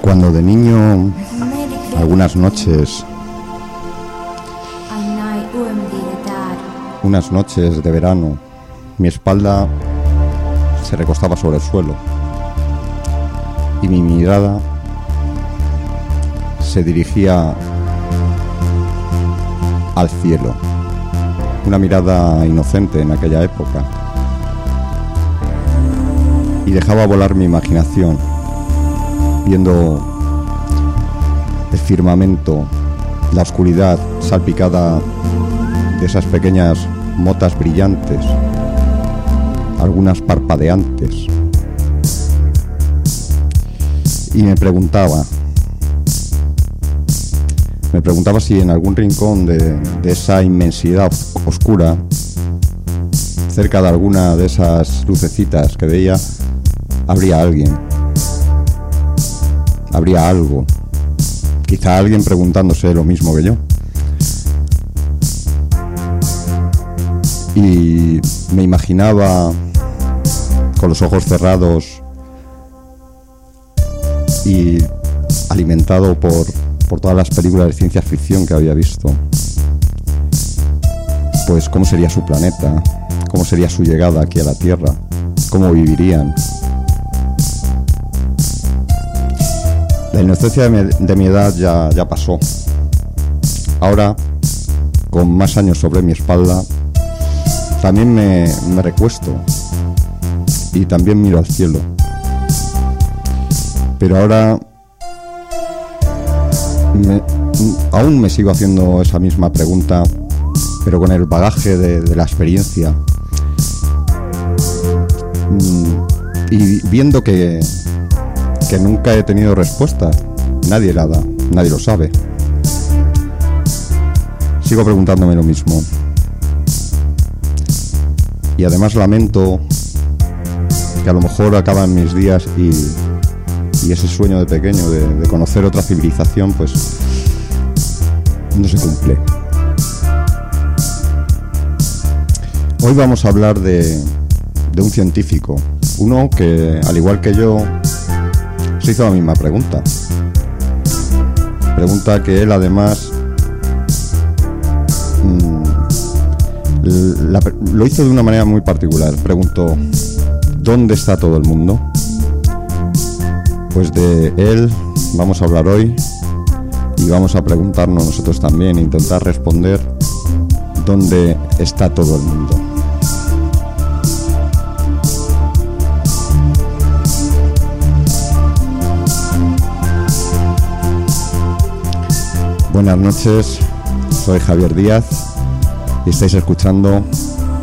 Cuando de niño, algunas noches, unas noches de verano, mi espalda se recostaba sobre el suelo y mi mirada se dirigía al cielo. Una mirada inocente en aquella época. Y dejaba volar mi imaginación viendo el firmamento, la oscuridad salpicada de esas pequeñas motas brillantes, algunas parpadeantes. Y me preguntaba, me preguntaba si en algún rincón de, de esa inmensidad oscura, cerca de alguna de esas lucecitas que veía, habría alguien habría algo. Quizá alguien preguntándose lo mismo que yo. Y me imaginaba con los ojos cerrados y alimentado por, por todas las películas de ciencia ficción que había visto. Pues cómo sería su planeta, cómo sería su llegada aquí a la Tierra, cómo vivirían, La inocencia de mi, edad ya, ya pasó. Ahora, con más años sobre mi espalda, también me, recuesto y también miro al cielo. Pero ahora aún me sigo haciendo esa misma pregunta, pero con el bagaje de, la experiencia. Mm, y viendo que, que nunca he tenido respuesta. Nadie la da, nadie lo sabe. Sigo preguntándome lo mismo. Y además lamento que a lo mejor acaban mis días y, ese sueño de pequeño de, conocer otra civilización pues no se cumple. Hoy vamos a hablar de, de un científico, uno que al igual que yo se hizo la misma pregunta. Pregunta que él además lo hizo de una manera muy particular. Preguntó, ¿dónde está todo el mundo? Pues de él vamos a hablar hoy y vamos a preguntarnos nosotros también, intentar responder dónde está todo el mundo. Buenas noches, soy Javier Díaz y estáis escuchando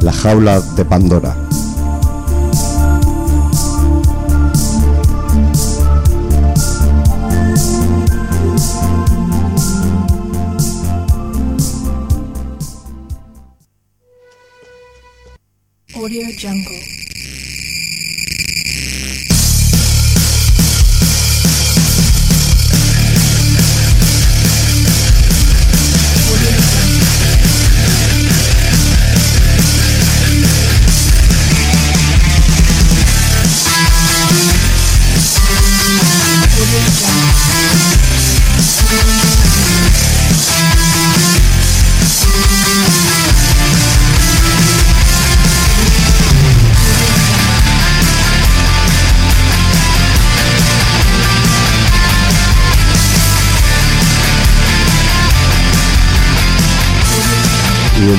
La Jaula de Pandora.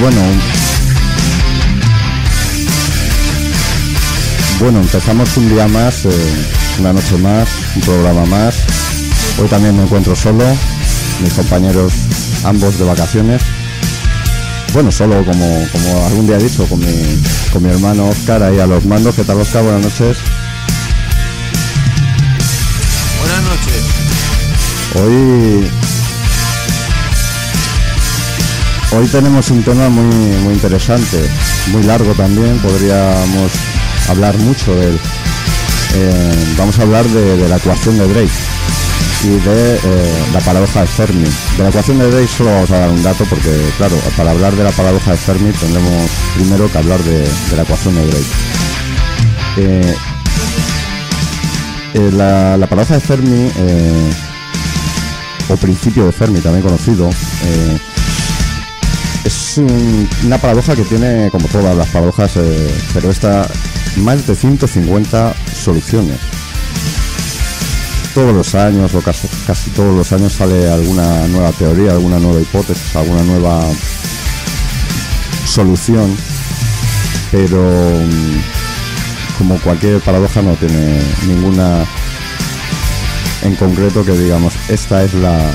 Bueno, bueno, empezamos un día más, eh, una noche más, un programa más. Hoy también me encuentro solo, mis compañeros ambos de vacaciones. Bueno, solo como, como algún día he dicho, con mi, con mi hermano Oscar ahí a los mandos. ¿Qué tal Oscar? Buenas noches. Buenas noches. Hoy Hoy tenemos un tema muy, muy interesante, muy largo también, podríamos hablar mucho de él. Eh, vamos a hablar de, la ecuación de Drake y de eh, la paradoja de Fermi. De la ecuación de Drake solo vamos a dar un dato porque, claro, para hablar de la paradoja de Fermi tendremos primero que hablar de, la ecuación de Drake. Eh, la, la, paradoja de Fermi, o principio de Fermi también conocido, es una paradoja que tiene, como todas las paradojas, eh, pero esta, más de 150 soluciones. Todos los años, o casi, casi todos los años, sale alguna nueva teoría, alguna nueva hipótesis, alguna nueva solución, pero mm, como cualquier paradoja no tiene ninguna en concreto que digamos, esta es la,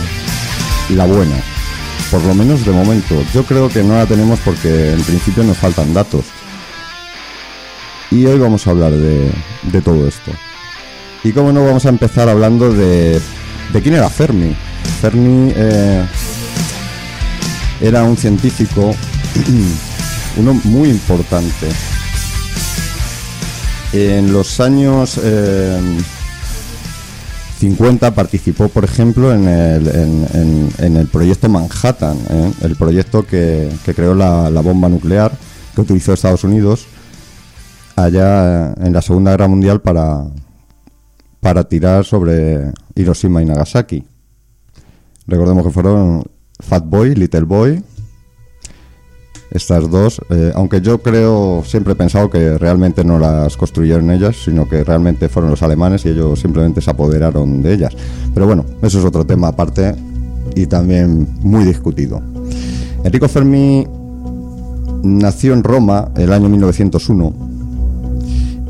la buena por lo menos de momento. Yo creo que no la tenemos porque en principio nos faltan datos. Y hoy vamos a hablar de, todo esto. Y como no, vamos a empezar hablando de, de quién era Fermi. Fermi eh, era un científico, uno muy importante. En los años... Eh, 50 participó, por ejemplo, en el, en, el proyecto Manhattan, ¿eh? el proyecto que, creó la, bomba nuclear que utilizó Estados Unidos allá en la Segunda Guerra Mundial para, para tirar sobre Hiroshima y Nagasaki. Recordemos que fueron Fat Boy, Little Boy estas dos, eh, aunque yo creo, siempre he pensado que realmente no las construyeron ellas, sino que realmente fueron los alemanes y ellos simplemente se apoderaron de ellas. Pero bueno, eso es otro tema aparte y también muy discutido. Enrico Fermi nació en Roma el año 1901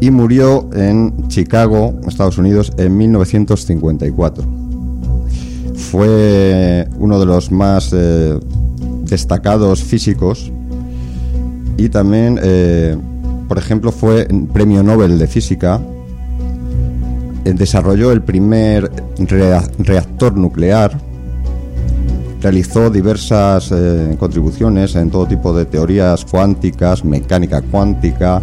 y murió en Chicago, Estados Unidos, en 1954. Fue uno de los más eh, destacados físicos y también, eh, por ejemplo, fue premio Nobel de Física. Eh, desarrolló el primer reactor nuclear. Realizó diversas eh, contribuciones en todo tipo de teorías cuánticas, mecánica cuántica,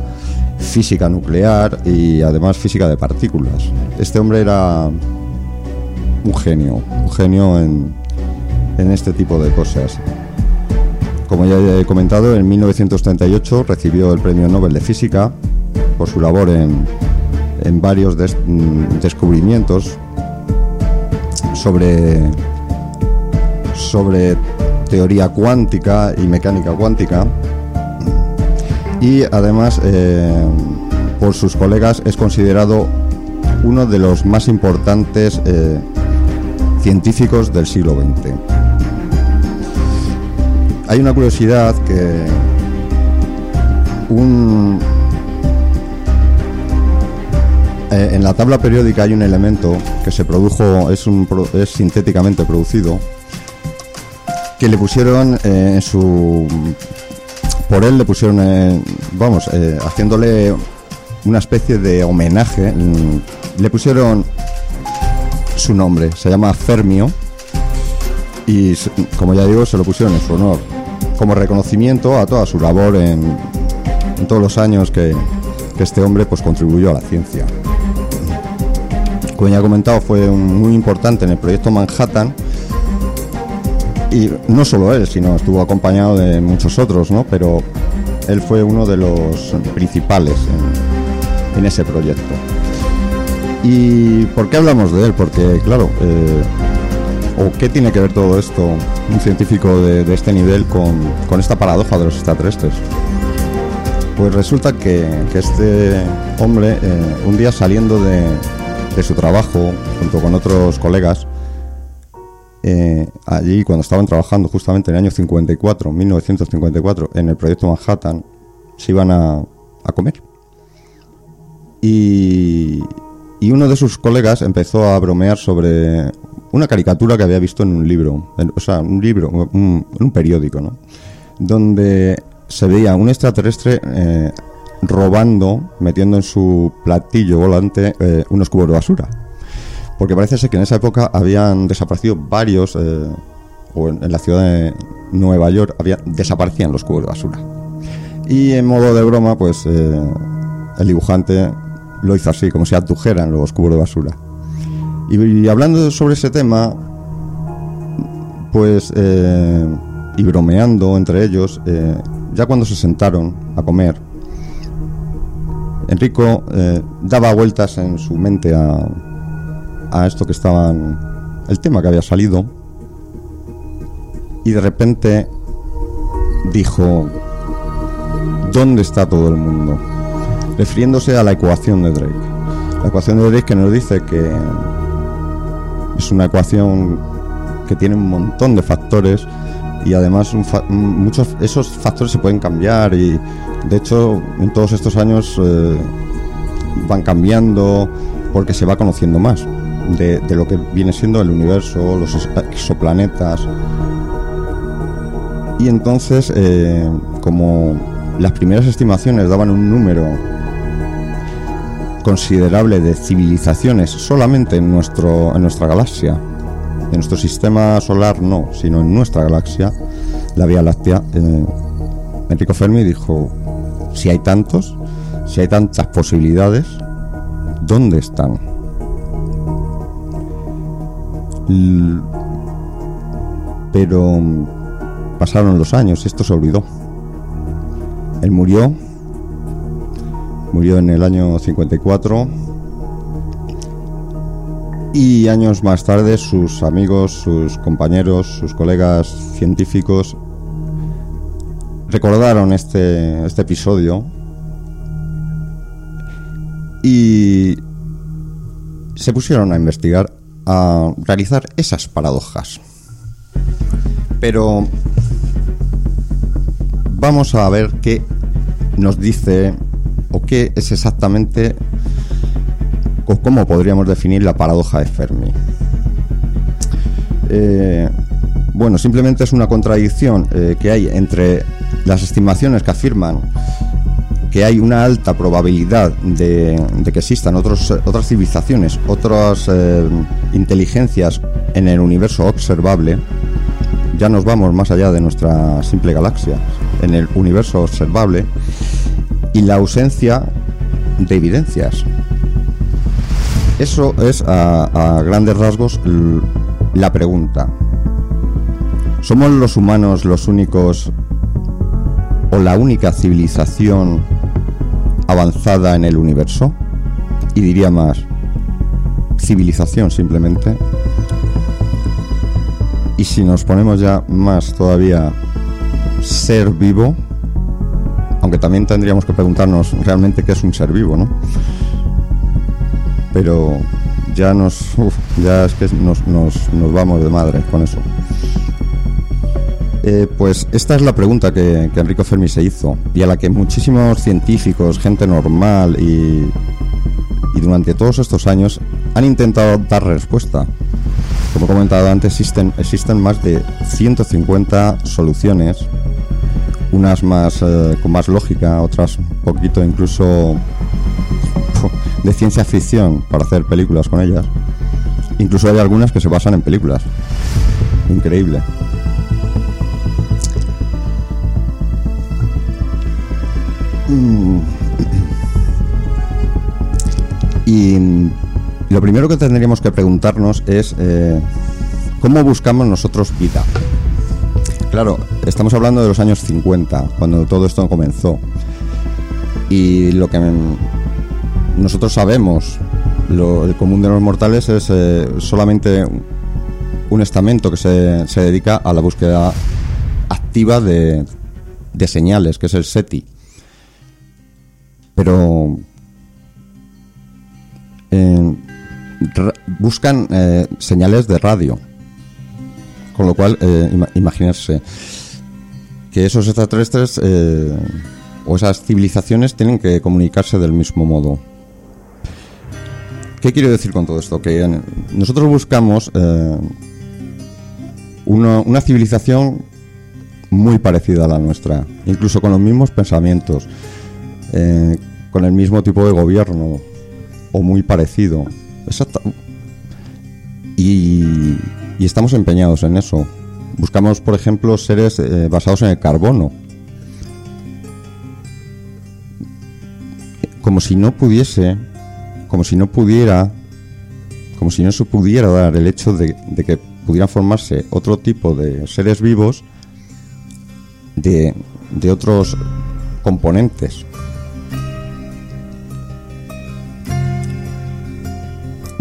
física nuclear y además física de partículas. Este hombre era un genio, un genio en, en este tipo de cosas. Como ya he comentado, en 1938 recibió el Premio Nobel de Física por su labor en, varios mm, descubrimientos sobre, sobre teoría cuántica y mecánica cuántica. Y además, eh, por sus colegas, es considerado uno de los más importantes eh, científicos del siglo XX hay una curiosidad que un, eh, en la tabla periódica hay un elemento que se produjo, es, un, es sintéticamente producido, que le pusieron eh, en su... Por él le pusieron, eh, vamos, haciéndole una especie de homenaje, le pusieron su nombre, se llama Fermio, y como ya digo, se lo pusieron en su honor como reconocimiento a toda su labor en, todos los años que, este hombre pues contribuyó a la ciencia. Como ya he comentado, fue muy importante en el proyecto Manhattan y no solo él, sino estuvo acompañado de muchos otros, ¿no? Pero él fue uno de los principales en, ese proyecto. ¿Y por qué hablamos de él? Porque, claro, eh, ¿O qué tiene que ver todo esto, un científico de, este nivel, con, esta paradoja de los extraterrestres? Pues resulta que, este hombre, eh, un día saliendo de, su trabajo, junto con otros colegas, eh, allí cuando estaban trabajando justamente en el año 54, 1954, en el proyecto Manhattan, se iban a, comer. Y, y, uno de sus colegas empezó a bromear sobre una caricatura que había visto en un libro, o sea, un libro, en un periódico, ¿no? Donde se veía un extraterrestre eh, robando, metiendo en su platillo volante eh, unos cubos de basura. Porque parece ser que en esa época habían desaparecido varios, eh, o en, la ciudad Nueva York había, desaparecían los cubos de basura. Y en modo de broma, pues el dibujante lo hizo así, como si abdujeran los cubos de basura. Y, hablando sobre ese tema, pues, eh, y bromeando entre ellos, eh, ya cuando se sentaron a comer, Enrico daba vueltas en su mente a, a esto que estaban, el tema que había salido, y de repente dijo, ¿dónde está todo el mundo? Refiriéndose a la ecuación de Drake. La ecuación de Drake que nos dice que es una ecuación que tiene un montón de factores y además muchos esos factores se pueden cambiar y de hecho en todos estos años eh, van cambiando porque se va conociendo más de, de, lo que viene siendo el universo, los exoplanetas, y entonces, eh, como las primeras estimaciones daban un número considerable de civilizaciones solamente en, nuestro, en nuestra galaxia, en nuestro sistema solar no, sino en nuestra galaxia, la Vía Láctea, eh, Enrico Fermi dijo, si hay tantos, si hay tantas posibilidades, ¿dónde están? pero pasaron los años, esto se olvidó. Él murió, murió en el año 54 y años más tarde sus amigos, sus compañeros, sus colegas científicos recordaron este, este episodio y se pusieron a investigar, a realizar esas paradojas. Pero vamos a ver qué nos dice o qué es exactamente o cómo podríamos definir la paradoja de Fermi. Eh, bueno, simplemente es una contradicción eh, que hay entre las estimaciones que afirman que hay una alta probabilidad de, que existan otras civilizaciones, otras eh, inteligencias en el universo observable, ya nos vamos más allá de nuestra simple galaxia, en el universo observable, y la ausencia de evidencias. Eso es a, grandes rasgos la pregunta. ¿Somos los humanos los únicos o la única civilización avanzada en el universo? Y diría más, civilización simplemente. Y si nos ponemos ya más todavía ser vivo, aunque también tendríamos que preguntarnos realmente qué es un ser vivo, ¿no? Pero ya nos, ya es que nos, vamos de madre con eso. Eh, pues esta es la pregunta que, que, Enrico Fermi se hizo y a la que muchísimos científicos, gente normal y, y durante todos estos años han intentado dar respuesta. Como he comentado antes, existen, existen más de 150 soluciones, unas más eh, con más lógica, otras un poquito incluso de ciencia ficción para hacer películas con ellas. Incluso hay algunas que se basan en películas. Increíble. Mm. Y lo primero que tendríamos que preguntarnos es eh, cómo buscamos nosotros vida. Claro, estamos hablando de los años 50, cuando todo esto comenzó. Y lo que nosotros sabemos, el común de los mortales es eh, solamente un estamento que se, dedica a la búsqueda activa de, de señales, que es el SETI. Pero buscan eh, señales de radio. Con lo cual, eh, imaginarse que esos extraterrestres eh, o esas civilizaciones tienen que comunicarse del mismo modo. ¿Qué quiero decir con todo esto? Que nosotros buscamos una, una civilización muy parecida a la nuestra, incluso con los mismos pensamientos, con el mismo tipo de gobierno o muy parecido. Exacto. Y, estamos empeñados en eso. buscamos, por ejemplo, seres eh, basados en el carbono. Como si no pudiese, como si no pudiera, como si no se pudiera dar el hecho de, que pudieran formarse otro tipo de seres vivos de otros componentes.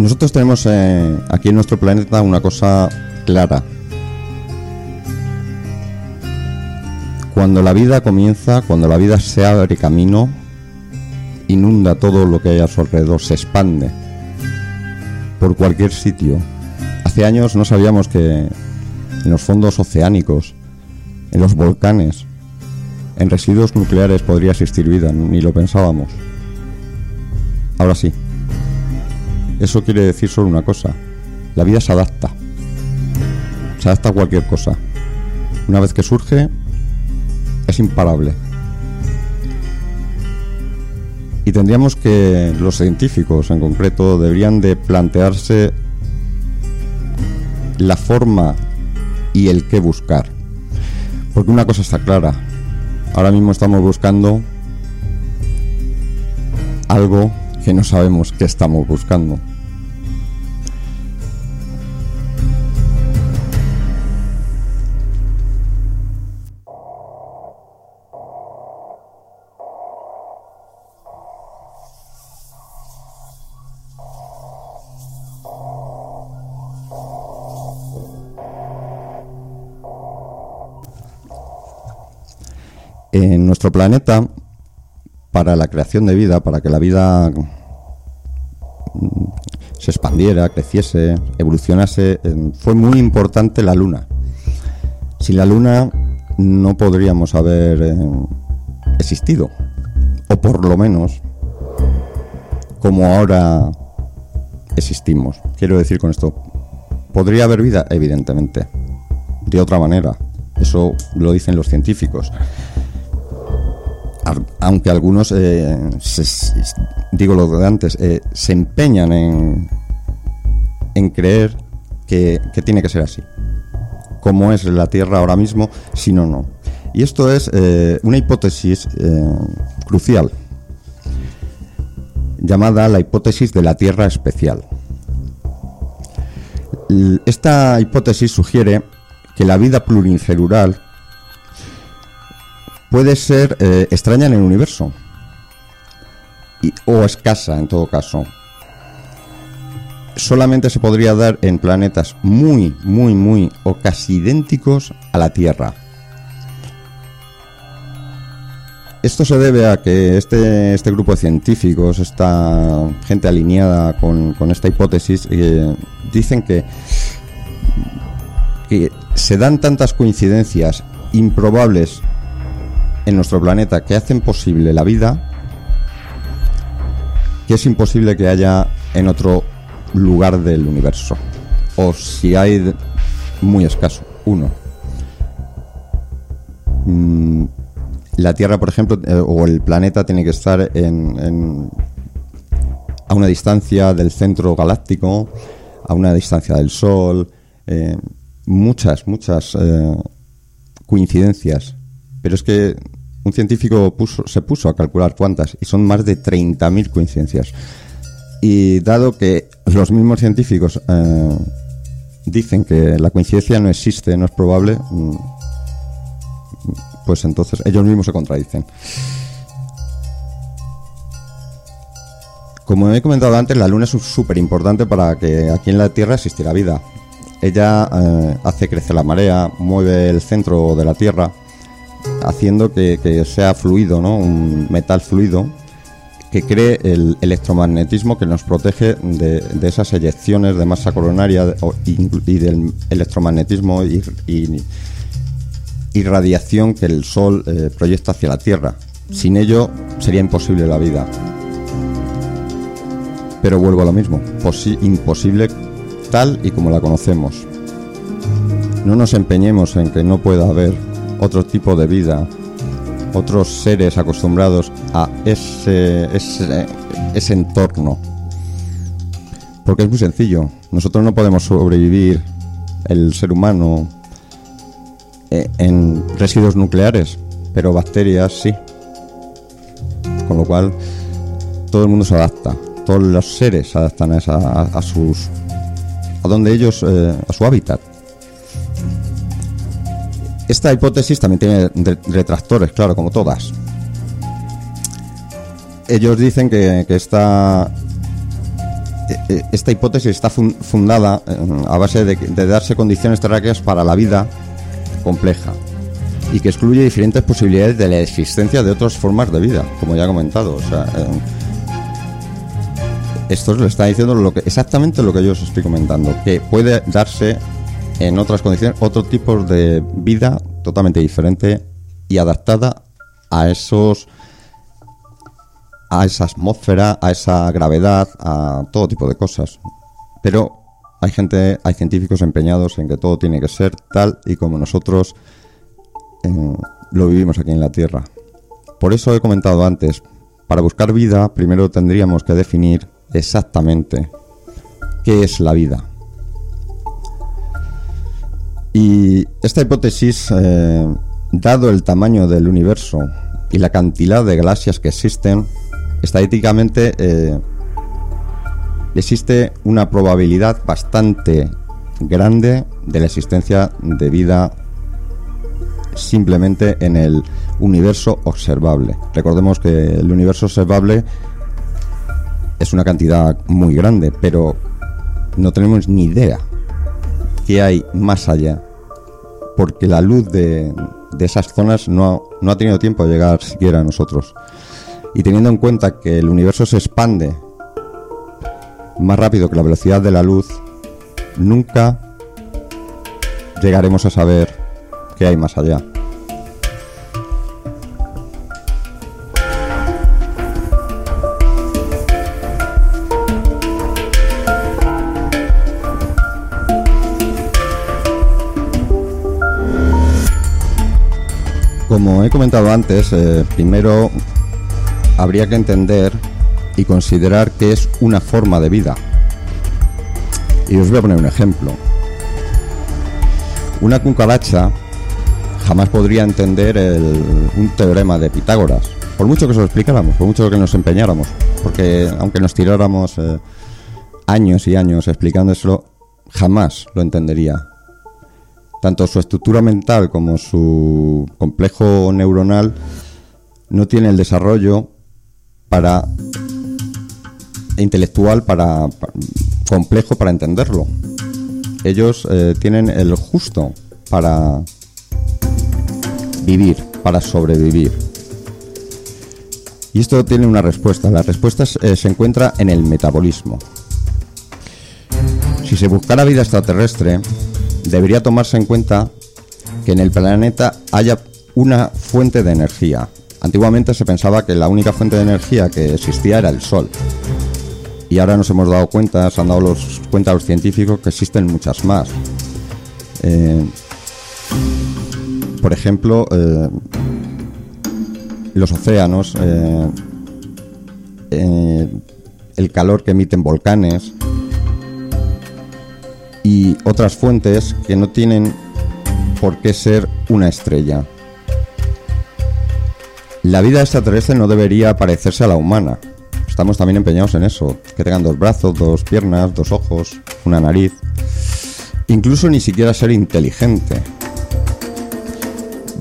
Nosotros tenemos eh, aquí en nuestro planeta una cosa clara. Cuando la vida comienza, cuando la vida se abre camino, inunda todo lo que hay a su alrededor, se expande por cualquier sitio. Hace años no sabíamos que en los fondos oceánicos, en los volcanes, en residuos nucleares podría existir vida, ni lo pensábamos. Ahora sí. Eso quiere decir solo una cosa. La vida se adapta. Se adapta a cualquier cosa. Una vez que surge, es imparable. Y tendríamos que, los científicos en concreto, deberían de plantearse la forma y el qué buscar. Porque una cosa está clara. Ahora mismo estamos buscando algo que no sabemos qué estamos buscando. En nuestro planeta, para la creación de vida, para que la vida mm, se expandiera, creciese, evolucionase, eh, fue muy importante la luna. Sin la luna no podríamos haber eh, existido, o por lo menos como ahora existimos. Quiero decir con esto, ¿podría haber vida? Evidentemente, de otra manera. Eso lo dicen los científicos aunque algunos, eh, digo lo de antes, eh, se empeñan en, creer que, tiene que ser así, como es la Tierra ahora mismo, si no, no. Y esto es eh, una hipótesis crucial, llamada la hipótesis de la Tierra especial. Esta hipótesis sugiere que la vida pluricelular puede ser eh, extraña en el universo o escasa en todo caso. Solamente se podría dar en planetas muy, muy, muy o casi idénticos a la Tierra. Esto se debe a que este, este grupo de científicos, esta gente alineada con, esta hipótesis, eh, dicen que, que se dan tantas coincidencias improbables en nuestro planeta que hacen posible la vida que es imposible que haya en otro lugar del universo. O si hay muy escaso, uno. Mm, la Tierra, por ejemplo, eh, o el planeta tiene que estar en, a una distancia del centro galáctico, a una distancia del Sol, eh, muchas, muchas eh, coincidencias pero es que un científico se puso a calcular cuántas y son más de 30.000 coincidencias. Y dado que los mismos científicos eh, dicen que la coincidencia no existe, no es probable, mm, pues entonces ellos mismos se contradicen. Como he comentado antes, la Luna es súper importante para que aquí en la Tierra existiera vida. Ella eh, hace crecer la marea, mueve el centro de la Tierra haciendo que, sea fluido, ¿no? un metal fluido que cree el electromagnetismo que nos protege de, esas eyecciones de masa coronaria y, del electromagnetismo y, y, radiación que el Sol eh, proyecta hacia la Tierra. Sin ello sería imposible la vida. Pero vuelvo a lo mismo, imposible tal y como la conocemos. No nos empeñemos en que no pueda haber otro tipo de vida, otros seres acostumbrados a ese, ese, entorno. Porque es muy sencillo. Nosotros no podemos sobrevivir, el ser humano, eh, en residuos nucleares, pero bacterias sí. Con lo cual, todo el mundo se adapta, todos los seres se adaptan a, sus. a donde ellos. Eh, a su hábitat. Esta hipótesis también tiene retractores, claro, como todas. Ellos dicen que, esta, e, e, esta hipótesis está fundada eh, a base de, darse condiciones terráqueas para la vida compleja y que excluye diferentes posibilidades de la existencia de otras formas de vida, como ya he comentado. O sea, eh, esto lo está diciendo lo que, exactamente lo que yo os estoy comentando, que puede darse en otras condiciones otro tipo de vida totalmente diferente y adaptada a esos a esa atmósfera, a esa gravedad, a todo tipo de cosas. Pero hay gente, hay científicos empeñados en que todo tiene que ser tal y como nosotros lo vivimos aquí en la Tierra. Por eso he comentado antes, para buscar vida primero tendríamos que definir exactamente qué es la vida. Y esta hipótesis, eh, dado el tamaño del universo y la cantidad de galaxias que existen, estadísticamente eh, existe una probabilidad bastante grande de la existencia de vida simplemente en el universo observable. Recordemos que el universo observable es una cantidad muy grande, pero no tenemos ni idea qué hay más allá, porque la luz de, esas zonas no, no ha tenido tiempo de llegar siquiera a nosotros. Y teniendo en cuenta que el universo se expande más rápido que la velocidad de la luz, nunca llegaremos a saber qué hay más allá. Como he comentado antes, eh, primero habría que entender y considerar que es una forma de vida. Y os voy a poner un ejemplo. Una cucaracha jamás podría entender un teorema de Pitágoras, por mucho que se lo explicáramos, por mucho que nos empeñáramos, porque aunque nos tiráramos eh, años y años explicándoselo, jamás lo entendería. Tanto su estructura mental como su complejo neuronal no tiene el desarrollo para intelectual para, complejo para entenderlo. Ellos eh, tienen el justo para vivir, para sobrevivir. Y esto tiene una respuesta. La respuesta eh, se encuentra en el metabolismo. Si se buscara vida extraterrestre, debería tomarse en cuenta que en el planeta haya una fuente de energía. Antiguamente se pensaba que la única fuente de energía que existía era el sol. Y ahora nos hemos dado cuenta, se han dado cuenta los científicos que existen muchas más. Eh, por ejemplo, eh, los océanos, eh, el calor que emiten volcanes y otras fuentes que no tienen por qué ser una estrella. La vida extraterrestre no debería parecerse a la humana. Estamos también empeñados en eso, que tengan dos brazos, dos piernas, dos ojos, una nariz. Incluso ni siquiera ser inteligente.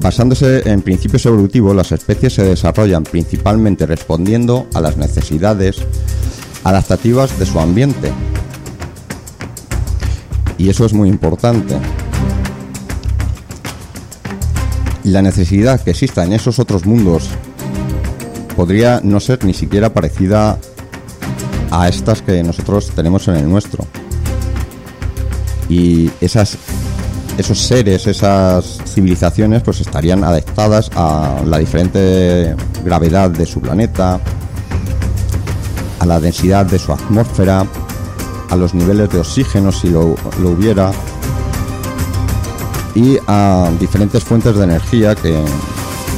Basándose en principios evolutivos, las especies se desarrollan principalmente respondiendo a las necesidades adaptativas de su ambiente. Y eso es muy importante. La necesidad que exista en esos otros mundos podría no ser ni siquiera parecida a estas que nosotros tenemos en el nuestro. Y esas esos seres, esas civilizaciones, pues estarían adaptadas a la diferente gravedad de su planeta, a la densidad de su atmósfera, a los niveles de oxígeno si lo, hubiera, y a diferentes fuentes de energía que,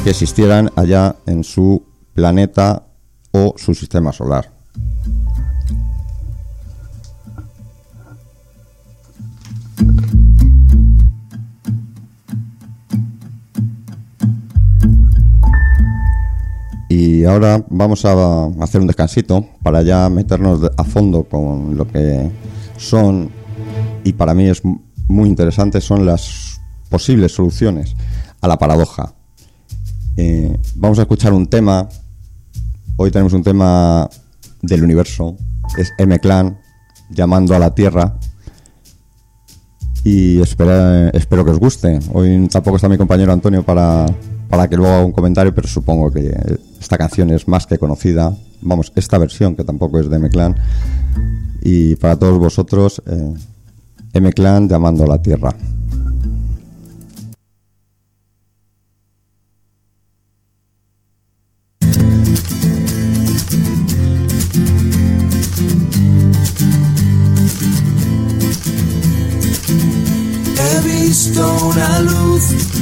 que existieran allá en su planeta o su sistema solar. Y ahora vamos a hacer un descansito para ya meternos a fondo con lo que son, y para mí es muy interesante, son las posibles soluciones a la paradoja. Eh, vamos a escuchar un tema, hoy tenemos un tema del universo, es M-Clan, llamando a la Tierra, y espero, espero que os guste. Hoy tampoco está mi compañero Antonio para, para que luego haga un comentario, pero supongo que esta canción es más que conocida. Vamos, esta versión, que tampoco es de M-Clan. Y para todos vosotros, eh, M-Clan llamando a la Tierra. una luz.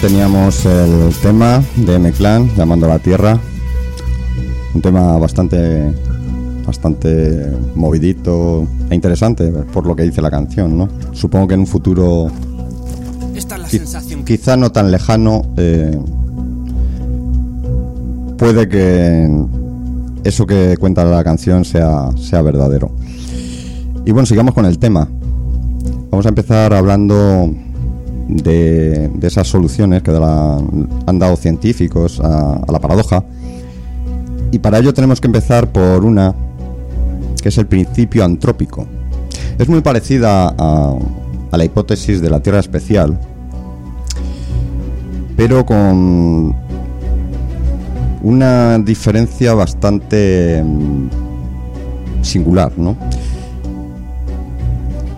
Teníamos el tema de M-Clan, Llamando a la Tierra. Un tema bastante bastante movidito e interesante por lo que dice la canción, ¿no? Supongo que en un futuro quizá no tan lejano eh, puede que eso que cuenta la canción sea, sea verdadero. Y bueno, sigamos con el tema. Vamos a empezar hablando de, esas soluciones que han dado científicos a, la paradoja. Y para ello tenemos que empezar por una que es el principio antrópico. Es muy parecida a, la hipótesis de la Tierra especial, pero con una diferencia bastante mm, singular, ¿no?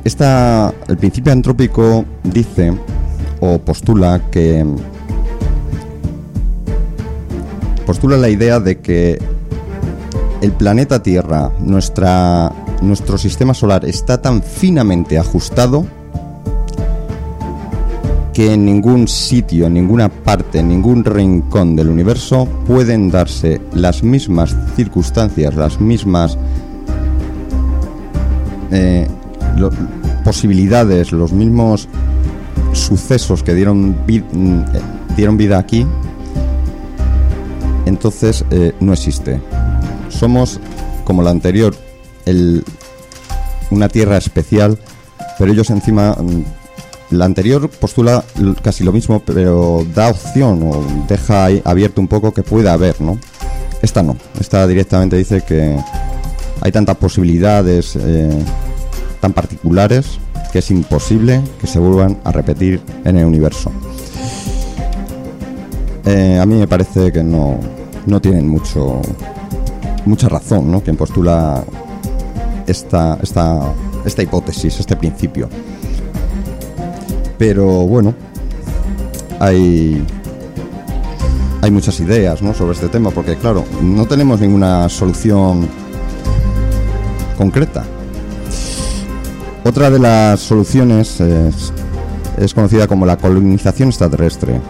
Esta, el principio antrópico dice postula que postula la idea de que el planeta Tierra, nuestra, nuestro sistema solar está tan finamente ajustado que en ningún sitio, en ninguna parte, en ningún rincón del universo pueden darse las mismas circunstancias, las mismas eh, posibilidades, los mismos sucesos que dieron, mm, dieron vida aquí, entonces eh, no existe. Somos, como la anterior, una tierra especial, pero ellos encima mm, la anterior postula casi lo mismo, pero da opción o deja abierto un poco que pueda haber, ¿no? Esta no. Esta directamente dice que hay tantas posibilidades eh, tan particulares que es imposible que se vuelvan a repetir en el universo. Eh, a mí me parece que no, no tienen mucho mucha razón, ¿no? Quien postula esta, esta, esta hipótesis, este principio. Pero bueno, hay, hay muchas ideas sobre este tema, porque claro, no tenemos ninguna solución concreta. Otra de las soluciones es, conocida como la colonización extraterrestre.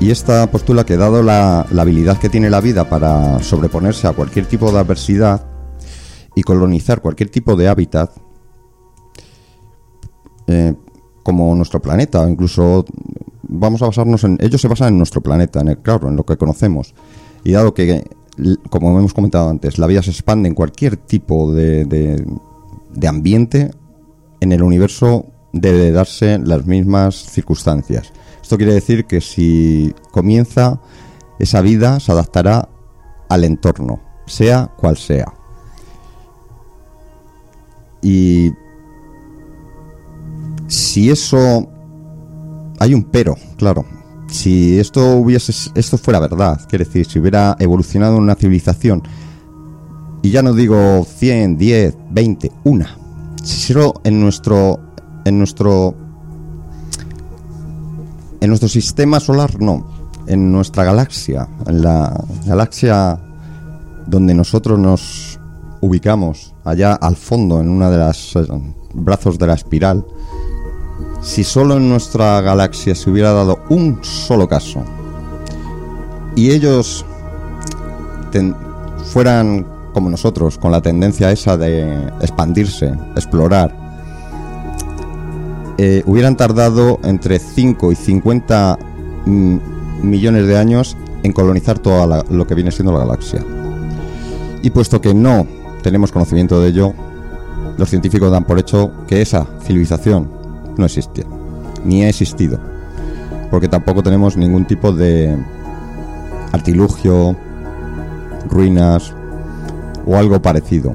Y esta postula que dado la, habilidad que tiene la vida para sobreponerse a cualquier tipo de adversidad y colonizar cualquier tipo de hábitat, eh, como nuestro planeta, incluso vamos a basarnos en ellos se basan en nuestro planeta, en el claro, en lo que conocemos. Y dado que, como hemos comentado antes, la vida se expande en cualquier tipo de, ambiente, en el universo debe darse las mismas circunstancias. Esto quiere decir que si comienza esa vida se adaptará al entorno, sea cual sea. Y si eso hay un pero, claro. Si esto hubiese esto fuera verdad, quiere decir, si hubiera evolucionado una civilización y ya no digo 100, 10, 20, una. Si solo en nuestro en nuestro en nuestro sistema solar no, en nuestra galaxia, en la galaxia donde nosotros nos ubicamos, allá al fondo en una de las eh, brazos de la espiral, si solo en nuestra galaxia se hubiera dado un solo caso y ellos fueran como nosotros, con la tendencia esa de expandirse, explorar, eh, hubieran tardado entre 5 y 50 mm, millones de años en colonizar todo lo que viene siendo la galaxia. Y puesto que no tenemos conocimiento de ello, los científicos dan por hecho que esa civilización no existe, ni ha existido, porque tampoco tenemos ningún tipo de artilugio, ruinas o algo parecido.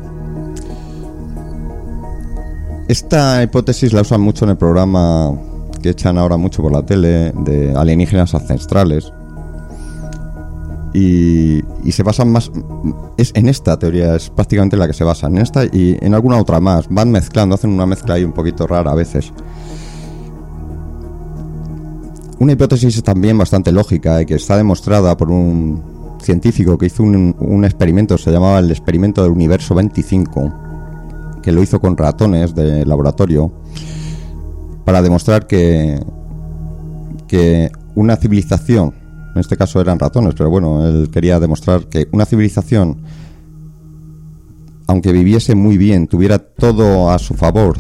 Esta hipótesis la usan mucho en el programa que echan ahora mucho por la tele de alienígenas ancestrales. Y, y, se basan más es en esta teoría es prácticamente la que se basa en esta y en alguna otra más van mezclando hacen una mezcla ahí un poquito rara a veces una hipótesis también bastante lógica y que está demostrada por un científico que hizo un, experimento, se llamaba el experimento del universo 25, que lo hizo con ratones de laboratorio, para demostrar que, que una civilización, en este caso eran ratones, pero bueno, él quería demostrar que una civilización, aunque viviese muy bien, tuviera todo a su favor,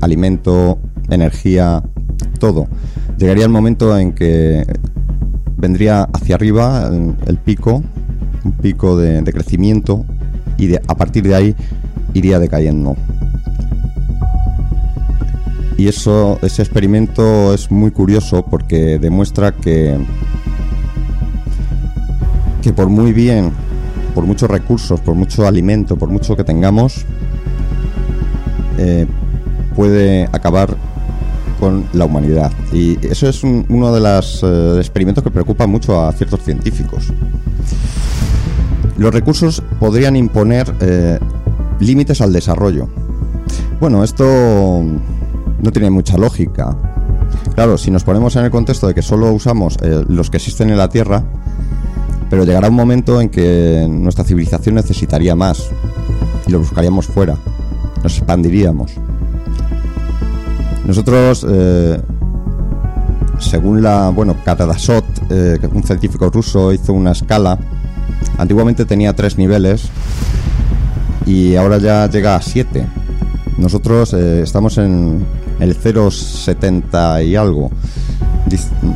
alimento, energía, todo, llegaría el momento en que vendría hacia arriba el, pico, un pico de, crecimiento y a partir de ahí iría decayendo. Y eso, ese experimento es muy curioso porque demuestra que, que por muy bien, por muchos recursos, por mucho alimento, por mucho que tengamos, eh, puede acabar con la humanidad. Y eso es un- uno de los eh, experimentos que preocupa mucho a ciertos científicos. Los recursos podrían imponer eh, límites al desarrollo. Bueno, esto no tiene mucha lógica. Claro, si nos ponemos en el contexto de que solo usamos eh, los que existen en la Tierra, pero llegará un momento en que nuestra civilización necesitaría más y lo buscaríamos fuera, nos expandiríamos. Nosotros, eh, según la, bueno, Katadasot, eh, un científico ruso hizo una escala, antiguamente tenía tres niveles y ahora ya llega a 7. Nosotros eh, estamos en el 0,70 y algo.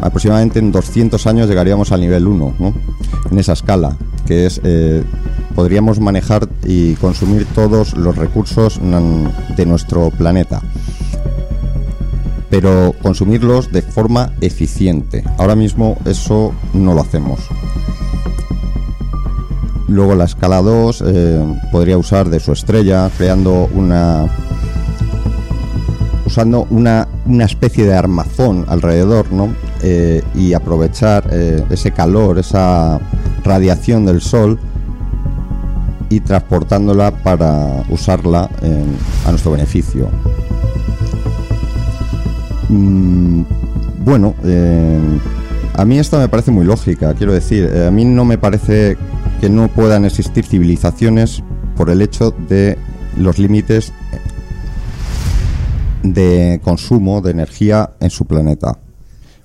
Aproximadamente en 200 años llegaríamos al nivel 1, ¿no? En esa escala, que es... podríamos manejar y consumir todos los recursos de nuestro planeta. Pero consumirlos de forma eficiente. Ahora mismo eso no lo hacemos. Luego la escala 2 eh, podría usar de su estrella, creando una. usando una, una especie de armazón alrededor, ¿no? Eh, y aprovechar eh, ese calor, esa radiación del sol y transportándola para usarla a nuestro beneficio. Mm, bueno, eh, a mí esto me parece muy lógica, quiero decir, eh, a mí no me parece que no puedan existir civilizaciones por el hecho de los límites de consumo de energía en su planeta,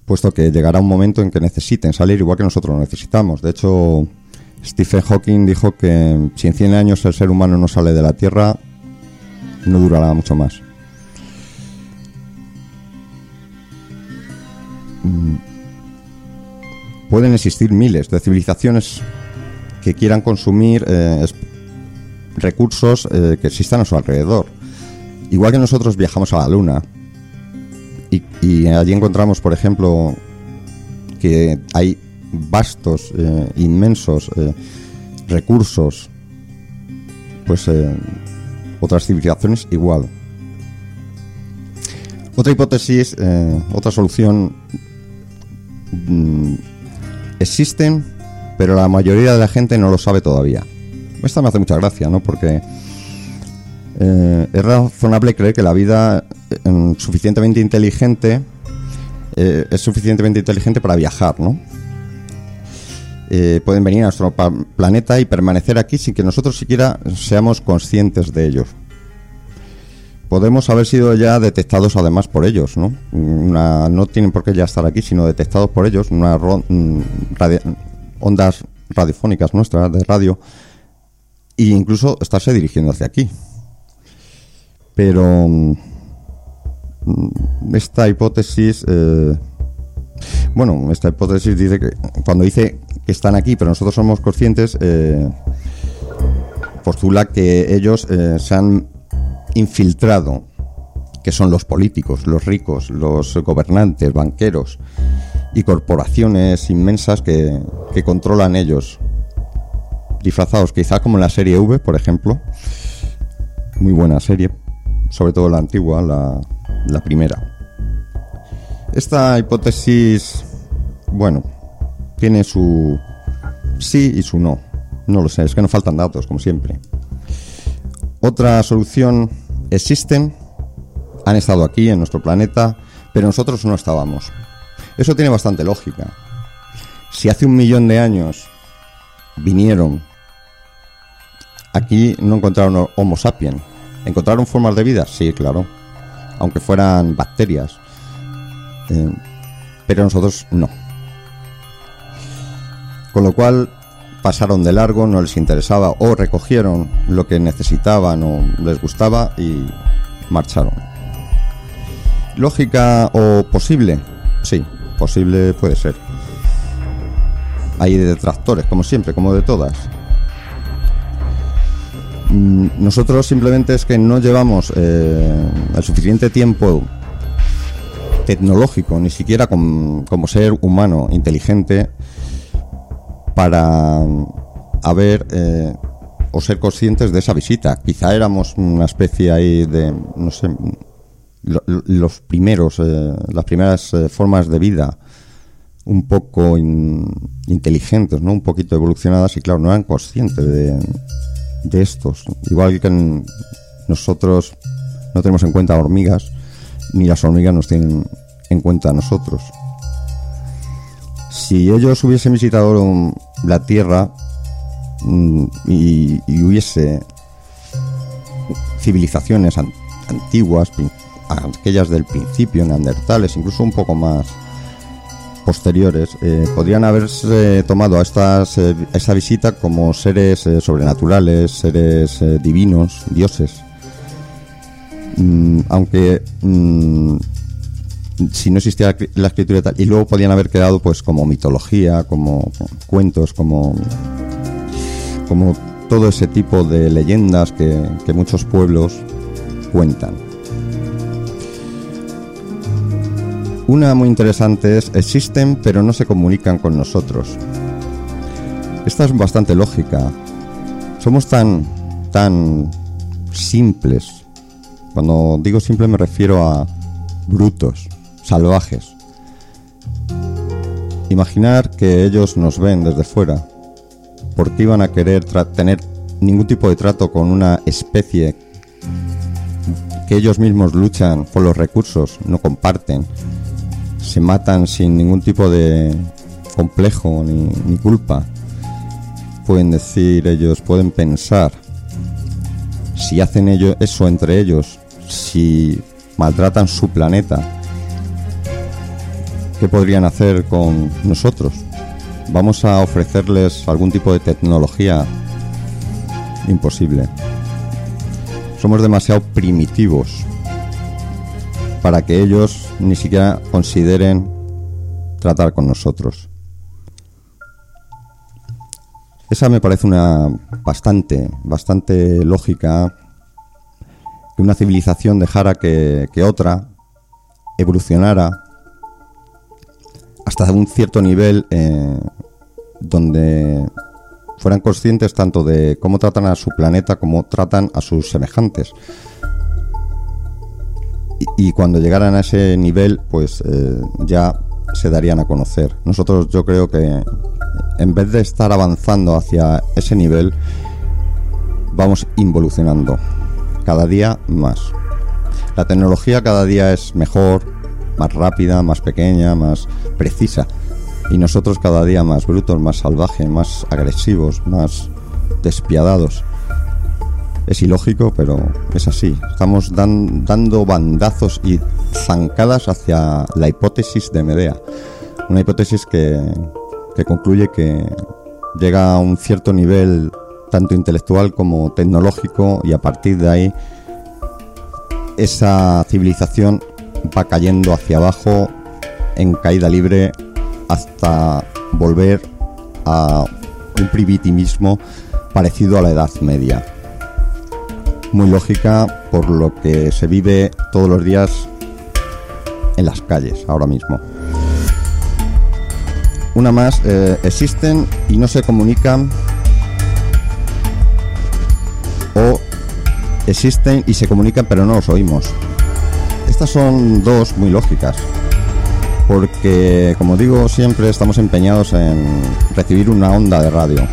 puesto que llegará un momento en que necesiten salir igual que nosotros lo necesitamos. De hecho, Stephen Hawking dijo que si en 100 años el ser humano no sale de la Tierra, no durará mucho más. Pueden existir miles de civilizaciones que quieran consumir eh, recursos eh, que existan a su alrededor. Igual que nosotros viajamos a la Luna y, allí encontramos, por ejemplo, que hay vastos, eh, inmensos recursos, pues otras civilizaciones igual. Otra hipótesis, otra solución, mm, existen, pero la mayoría de la gente no lo sabe todavía. Esta me hace mucha gracia, ¿no? Porque eh, es razonable creer que la vida eh, suficientemente inteligente eh, es suficientemente inteligente para viajar, ¿no? Pueden venir a nuestro planeta y permanecer aquí sin que nosotros siquiera seamos conscientes de ellos. Podemos haber sido ya detectados además por ellos, ¿no? No tienen por qué ya estar aquí, sino detectados por ellos, una ro- mm, ondas radiofónicas nuestras de radio e incluso estarse dirigiendo hacia aquí. Pero mm, esta hipótesis, eh, bueno, esta hipótesis dice que cuando dice que están aquí, pero nosotros somos conscientes, eh, postula que ellos eh, se han infiltrado, que son los políticos, los ricos, los gobernantes, banqueros y corporaciones inmensas que, que controlan ellos, disfrazados quizá como en la serie V, por ejemplo, muy buena serie, sobre todo la antigua, la, la primera. Esta hipótesis, bueno, tiene su sí y su no. No lo sé, es que nos faltan datos, como siempre. Otra solución, existen, han estado aquí en nuestro planeta, pero nosotros no estábamos. Eso tiene bastante lógica. Si hace un millón de años vinieron, aquí no encontraron Homo sapiens. ¿Encontraron formas de vida? Sí, claro. Aunque fueran bacterias. Eh, pero nosotros no. Con lo cual pasaron de largo, no les interesaba o recogieron lo que necesitaban o les gustaba y marcharon. ¿Lógica o posible? Sí, posible puede ser. hay detractores, como siempre, como de todas. Mm, nosotros simplemente es que no llevamos eh, el suficiente tiempo tecnológico, ni siquiera como ser humano inteligente, para haber eh, o ser conscientes de esa visita. Quizá éramos una especie ahí de, no sé, los primeros, eh, las primeras formas de vida un poco inteligentes, ¿no? Un poquito evolucionadas y claro, no eran conscientes de, de estos. Igual que nosotros no tenemos en cuenta hormigas, ni las hormigas nos tienen en cuenta a nosotros. Si ellos hubiesen visitado la Tierra mm, y, hubiese civilizaciones antiguas, aquellas del principio, neandertales, incluso un poco más posteriores eh, podrían haberse tomado a eh, esta visita como seres eh, sobrenaturales, seres divinos, dioses. Mm, aunque mm, si no existía la escritura y tal, y luego podían haber quedado pues como mitología, como cuentos, como, como todo ese tipo de leyendas que muchos pueblos cuentan. Una muy interesante es, existen pero no se comunican con nosotros. Esta es bastante lógica. Somos tan, tan simples. Cuando digo simple me refiero a brutos, salvajes. Imaginar que ellos nos ven desde fuera. porque iban a querer tener ningún tipo de trato con una especie que ellos mismos luchan por los recursos, no comparten, se matan sin ningún tipo de complejo ni, culpa. Pueden decir ellos, pueden pensar, si hacen ellos eso entre ellos, si maltratan su planeta, ¿qué podrían hacer con nosotros? ¿Vamos a ofrecerles algún tipo de tecnología? Imposible. Somos demasiado primitivos para que ellos ni siquiera consideren tratar con nosotros. Esa me parece una bastante, bastante lógica que una civilización dejara que, otra evolucionara hasta un cierto nivel eh, donde fueran conscientes tanto de cómo tratan a su planeta como tratan a sus semejantes y, cuando llegaran a ese nivel, pues eh, ya se darían a conocer. Nosotros yo creo que en vez de estar avanzando hacia ese nivel, vamos involucionando cada día más. La tecnología cada día es mejor, más rápida, más pequeña, más precisa. Y nosotros cada día más brutos, más salvajes, más agresivos, más despiadados. Es ilógico, pero es así. Estamos dando bandazos y zancadas hacia la hipótesis de Medea. Una hipótesis que, que concluye que llega a un cierto nivel tanto intelectual como tecnológico y a partir de ahí esa civilización va cayendo hacia abajo en caída libre hasta volver a un primitivismo parecido a la Edad Media muy lógica por lo que se vive todos los días en las calles ahora mismo. Una más, eh, existen y no se comunican o existen y se comunican pero no los oímos. Estas son dos muy lógicas, porque como digo siempre estamos empeñados en recibir una onda de radio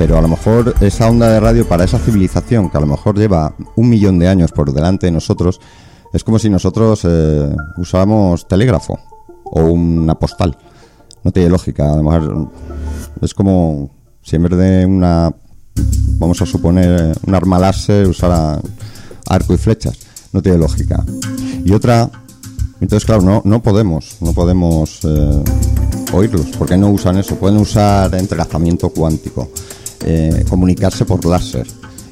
pero a lo mejor esa onda de radio para esa civilización que a lo mejor lleva un millón de años por delante de nosotros, es como si nosotros eh, usáramos telégrafo o una postal. No tiene lógica. Además, es como si en vez de una, vamos a suponer, un arma láser usara arco y flechas. No tiene lógica. Y otra, entonces claro, no, no podemos, no podemos eh, oírlos, porque no usan eso. Pueden usar entrelazamiento cuántico. Eh, comunicarse por láser.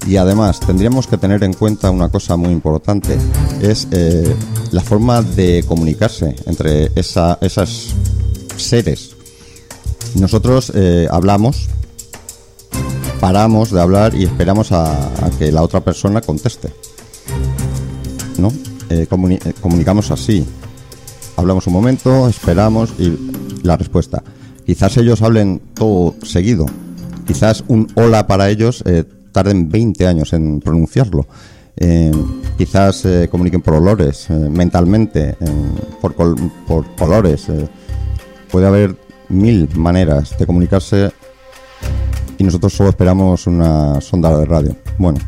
Y además tendríamos que tener en cuenta una cosa muy importante, es eh, la forma de comunicarse entre esa, esas seres. Nosotros hablamos, paramos de hablar y esperamos a que la otra persona conteste. ¿No? Eh, eh, comunicamos así. Hablamos un momento, esperamos y la respuesta. Quizás ellos hablen todo seguido. Quizás un hola para ellos eh, tarden 20 años en pronunciarlo. Quizás comuniquen por olores, mentalmente, por, por colores. Puede haber mil maneras de comunicarse y nosotros solo esperamos una sonda de radio. Bueno,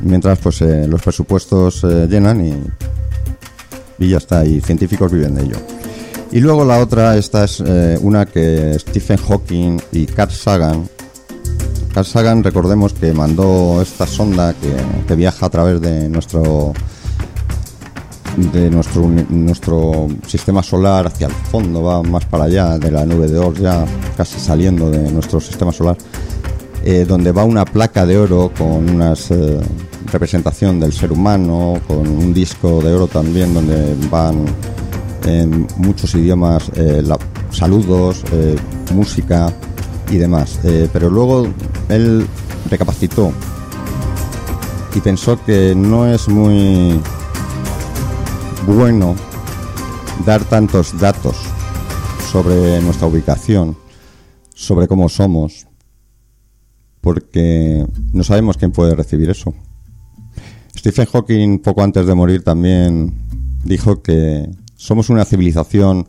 mientras pues eh, los presupuestos eh, llenan y, y ya está, y científicos viven de ello. Y luego la otra, esta es eh, una que Stephen Hawking y Carl Sagan. Carl Sagan, recordemos que mandó esta sonda que, que viaja a través de nuestro de nuestro nuestro sistema solar hacia el fondo, va más para allá de la nube de Oort, ya casi saliendo de nuestro sistema solar, eh, donde va una placa de oro con una representación del ser humano, con un disco de oro también donde van en muchos idiomas eh, saludos, eh, música y demás. Eh, pero luego él recapacitó y pensó que no es muy bueno dar tantos datos sobre nuestra ubicación, sobre cómo somos, porque no sabemos quién puede recibir eso. Stephen Hawking, poco antes de morir, también dijo que somos una civilización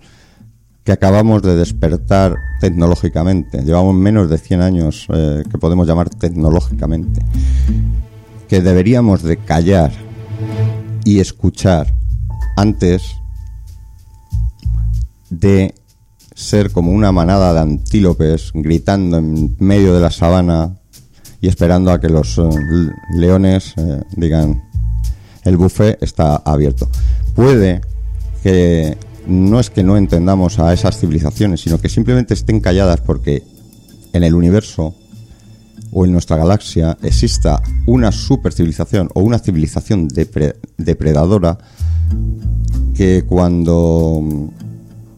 que acabamos de despertar tecnológicamente. Llevamos menos de 100 años eh, que podemos llamar tecnológicamente. Que deberíamos de callar y escuchar antes de ser como una manada de antílopes gritando en medio de la sabana y esperando a que los eh, leones eh, digan el buffet está abierto. Puede que no es que no entendamos a esas civilizaciones, sino que simplemente estén calladas porque en el universo o en nuestra galaxia exista una supercivilización o una civilización depre- depredadora que cuando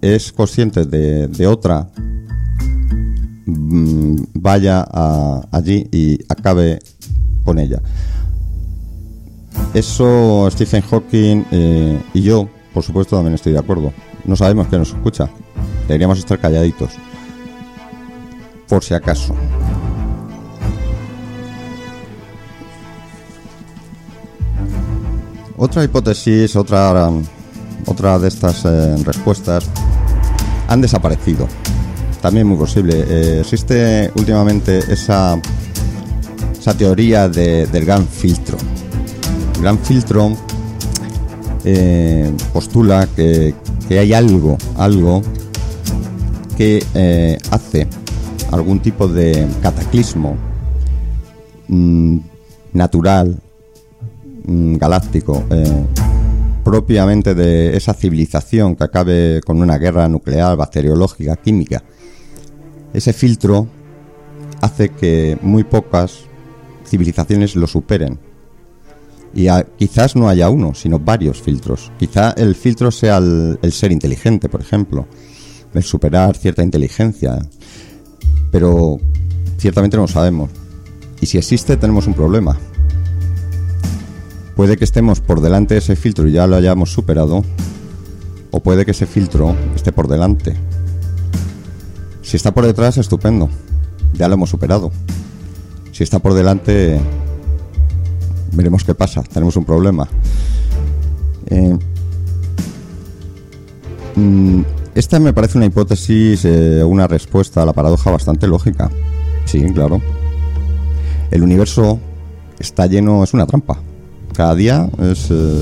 es consciente de, de otra vaya a- allí y acabe con ella. Eso Stephen Hawking eh, y yo, por supuesto, también estoy de acuerdo. No sabemos quién nos escucha. Deberíamos estar calladitos. Por si acaso. Otra hipótesis, otra, otra de estas eh, respuestas han desaparecido. También muy posible. Eh, existe últimamente esa, esa teoría de- del gran filtro. El gran filtro eh, postula que, que hay algo, algo que eh, hace algún tipo de cataclismo mm, natural, mm, galáctico, propiamente de esa civilización que acabe con una guerra nuclear, bacteriológica, química. Ese filtro hace que muy pocas civilizaciones lo superen. Y quizás no haya uno, sino varios filtros. Quizá el filtro sea el, el ser inteligente, por ejemplo, el superar cierta inteligencia. Pero ciertamente no lo sabemos. Y si existe, tenemos un problema. Puede que estemos por delante de ese filtro y ya lo hayamos superado, o puede que ese filtro esté por delante. Si está por detrás, estupendo, ya lo hemos superado. Si está por delante, veremos qué pasa, tenemos un problema. Eh, mm, esta me parece una hipótesis, eh, una respuesta a la paradoja bastante lógica. Sí, claro. El universo está lleno, es una trampa. Cada día es, eh,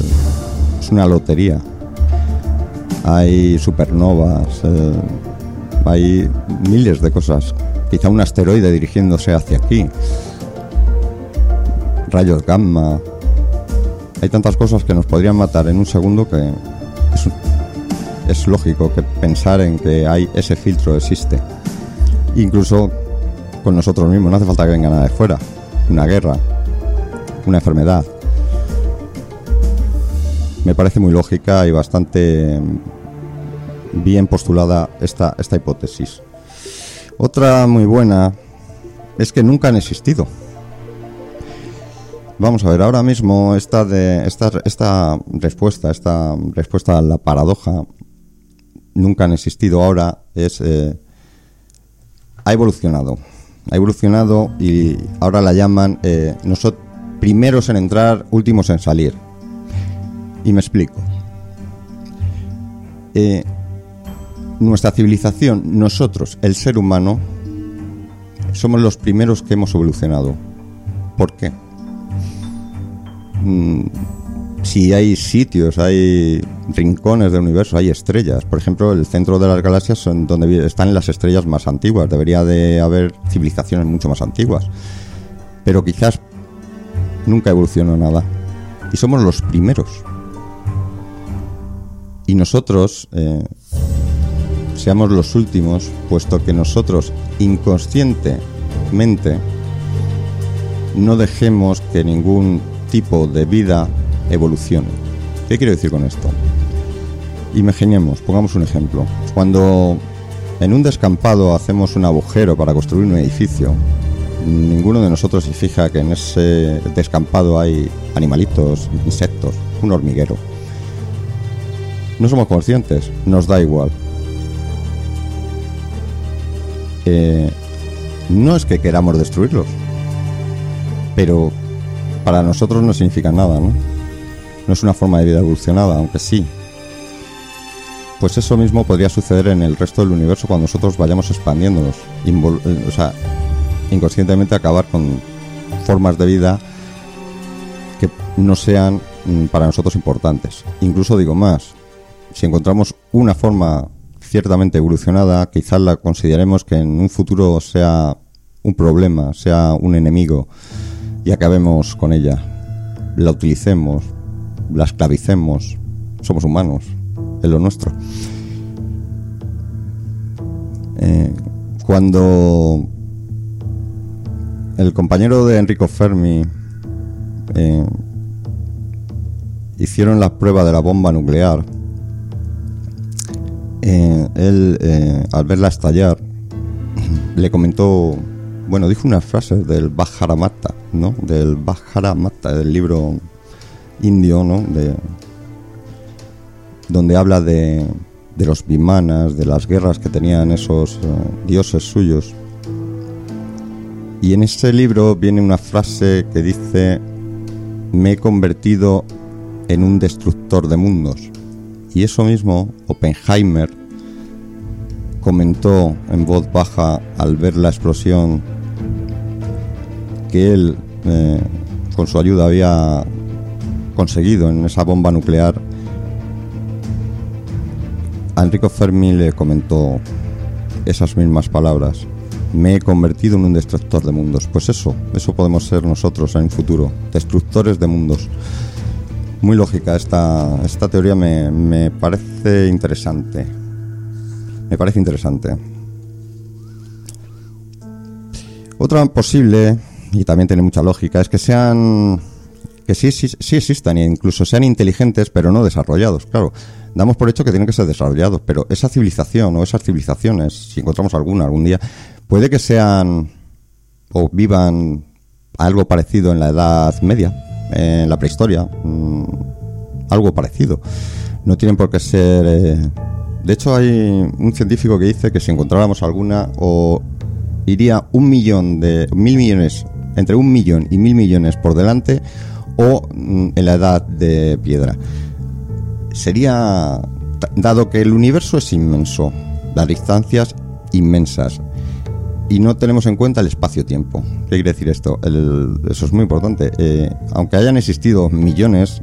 es una lotería. Hay supernovas, eh, hay miles de cosas. Quizá un asteroide dirigiéndose hacia aquí. Rayos gamma. Hay tantas cosas que nos podrían matar en un segundo que es, es lógico que pensar en que hay ese filtro existe. Incluso con nosotros mismos, no hace falta que venga nada de fuera. Una guerra, una enfermedad. Me parece muy lógica y bastante bien postulada esta, esta hipótesis. Otra muy buena es que nunca han existido. Vamos a ver, ahora mismo esta, de, esta, esta respuesta, esta respuesta a la paradoja, nunca han existido, ahora es... Eh, ha evolucionado. Ha evolucionado y ahora la llaman eh, nosotros primeros en entrar, últimos en salir. Y me explico. Eh, nuestra civilización, nosotros, el ser humano, somos los primeros que hemos evolucionado. ¿Por qué? Mm, si hay sitios, hay rincones del universo, hay estrellas. Por ejemplo, el centro de las galaxias son donde están las estrellas más antiguas. Debería de haber civilizaciones mucho más antiguas. Pero quizás nunca evolucionó nada. Y somos los primeros. Y nosotros eh, seamos los últimos, puesto que nosotros inconscientemente no dejemos que ningún tipo de vida evolucione. ¿Qué quiero decir con esto? Imaginemos, pongamos un ejemplo. Cuando en un descampado hacemos un agujero para construir un edificio, ninguno de nosotros se fija que en ese descampado hay animalitos, insectos, un hormiguero. No somos conscientes, nos da igual. Eh, no es que queramos destruirlos, pero para nosotros no significa nada, ¿no? No es una forma de vida evolucionada, aunque sí. Pues eso mismo podría suceder en el resto del universo cuando nosotros vayamos expandiéndonos. Eh, o sea, inconscientemente acabar con formas de vida que no sean mm, para nosotros importantes. Incluso digo más, si encontramos una forma ciertamente evolucionada, quizás la consideremos que en un futuro sea un problema, sea un enemigo y acabemos con ella. La utilicemos, la esclavicemos. Somos humanos, es lo nuestro. Eh, cuando el compañero de Enrico Fermi eh, hicieron la prueba de la bomba nuclear, eh, él, al verla estallar, le comentó bueno, dijo unas frases del Bhajaramata, ¿no? Del Bhajaramata, del libro indio, ¿no? De, donde habla de, de los bimanas, de las guerras que tenían esos eh, dioses suyos. Y en ese libro viene una frase que dice, me he convertido en un destructor de mundos. Y eso mismo, Oppenheimer comentó en voz baja al ver la explosión que él, eh, con su ayuda, había conseguido en esa bomba nuclear, a Enrico Fermi le comentó esas mismas palabras. Me he convertido en un destructor de mundos. Pues eso, eso podemos ser nosotros en el futuro, destructores de mundos. Muy lógica esta, esta teoría, me, me parece interesante. Me parece interesante. Otra posible y también tiene mucha lógica, es que sean que sí, sí, sí existan e incluso sean inteligentes, pero no desarrollados. Claro, damos por hecho que tienen que ser desarrollados, pero esa civilización o esas civilizaciones, si encontramos alguna algún día, puede que sean o vivan algo parecido en la Edad Media, en la prehistoria, mm, algo parecido. No tienen por qué ser... Eh, de hecho, hay un científico que dice que si encontráramos alguna o iría un millón de mil millones entre un millón y mil millones por delante o mm, en la edad de piedra. Sería, dado que el universo es inmenso, las distancias inmensas, y no tenemos en cuenta el espacio-tiempo. ¿Qué quiere decir esto? eso es muy importante. Eh, aunque hayan existido millones,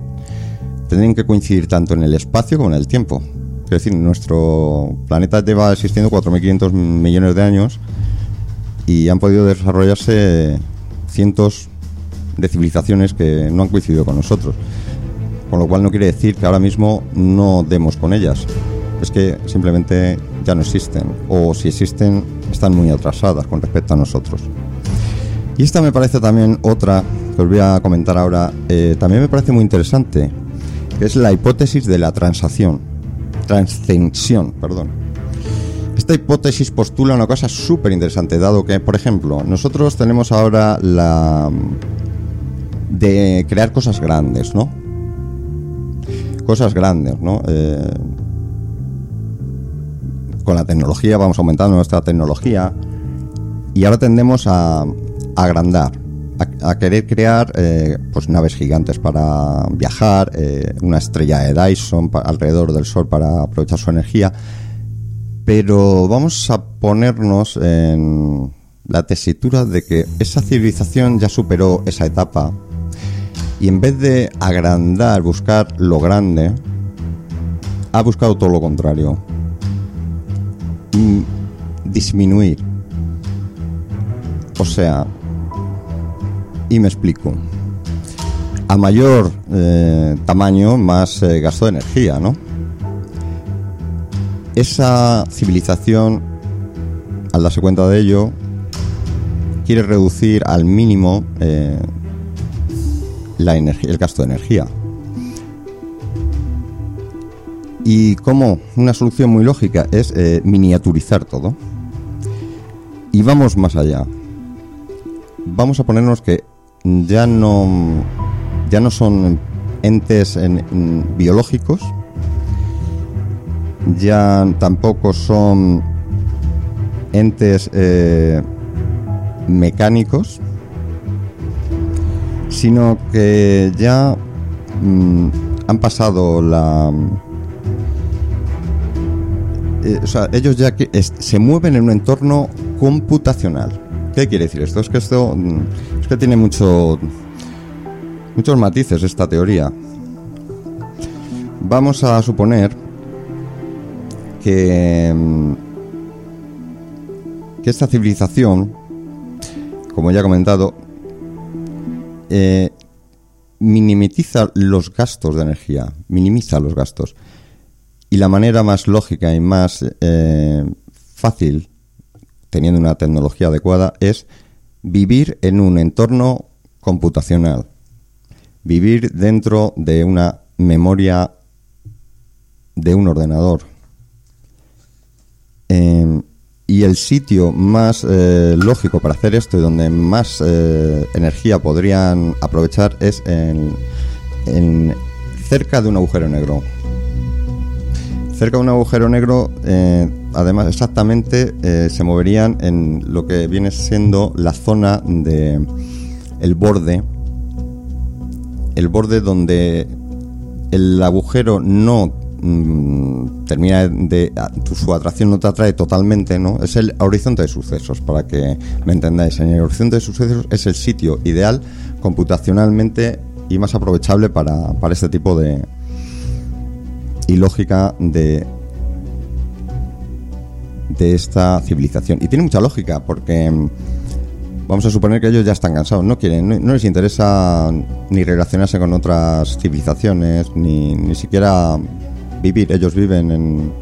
tendrían que coincidir tanto en el espacio como en el tiempo. Es decir, nuestro planeta lleva existiendo 4.500 millones de años y han podido desarrollarse cientos de civilizaciones que no han coincidido con nosotros. Con lo cual no quiere decir que ahora mismo no demos con ellas. Es que simplemente ya no existen. O si existen, están muy atrasadas con respecto a nosotros. Y esta me parece también otra que os voy a comentar ahora. Eh, también me parece muy interesante. Es la hipótesis de la transacción. transcensión, perdón. Esta hipótesis postula una cosa súper interesante, dado que, por ejemplo, nosotros tenemos ahora la de crear cosas grandes, ¿no? Cosas grandes, ¿no? Eh, con la tecnología vamos aumentando nuestra tecnología. Y ahora tendemos a, agrandar, a, querer crear eh, pues naves gigantes para viajar, eh, una estrella de Dyson alrededor del Sol para aprovechar su energía, pero vamos a ponernos en la tesitura de que esa civilización ya superó esa etapa. Y en vez de agrandar, buscar lo grande, ha buscado todo lo contrario. Disminuir. O sea, y me explico. A mayor eh, tamaño, más eh, gasto de energía, ¿no? Esa civilización, al darse cuenta de ello, quiere reducir al mínimo eh, el gasto de energía. Y como una solución muy lógica es eh, miniaturizar todo. Y vamos más allá. Vamos a ponernos que ya no, ya no son entes biológicos, ya tampoco son entes eh, mecánicos, sino que ya mm, han pasado la... Eh, o sea, ellos ya que se mueven en un entorno computacional. ¿Qué quiere decir esto? Es que esto mm, es que tiene mucho, muchos matices esta teoría. Vamos a suponer que, mm, que esta civilización, como ya he comentado, eh, minimiza los gastos de energía, minimiza los gastos. Y la manera más lógica y más eh, fácil, teniendo una tecnología adecuada, es vivir en un entorno computacional, vivir dentro de una memoria de un ordenador. Em, y el sitio más eh, lógico para hacer esto y donde más eh, energía podrían aprovechar es en, cerca de un agujero negro. Cerca de un agujero negro, eh, además, exactamente se moverían en lo que viene siendo la zona de el borde, el borde donde el agujero no Mm, termina de su atracción no te atrae totalmente, ¿no? Es el horizonte de sucesos, para que me entendáis. En el horizonte de sucesos es el sitio ideal computacionalmente y más aprovechable para, para este tipo de y lógica de de esta civilización. Y tiene mucha lógica porque mm, vamos a suponer que ellos ya están cansados, no quieren, no, les interesa ni relacionarse con otras civilizaciones, ni, ni siquiera vivir. Ellos viven en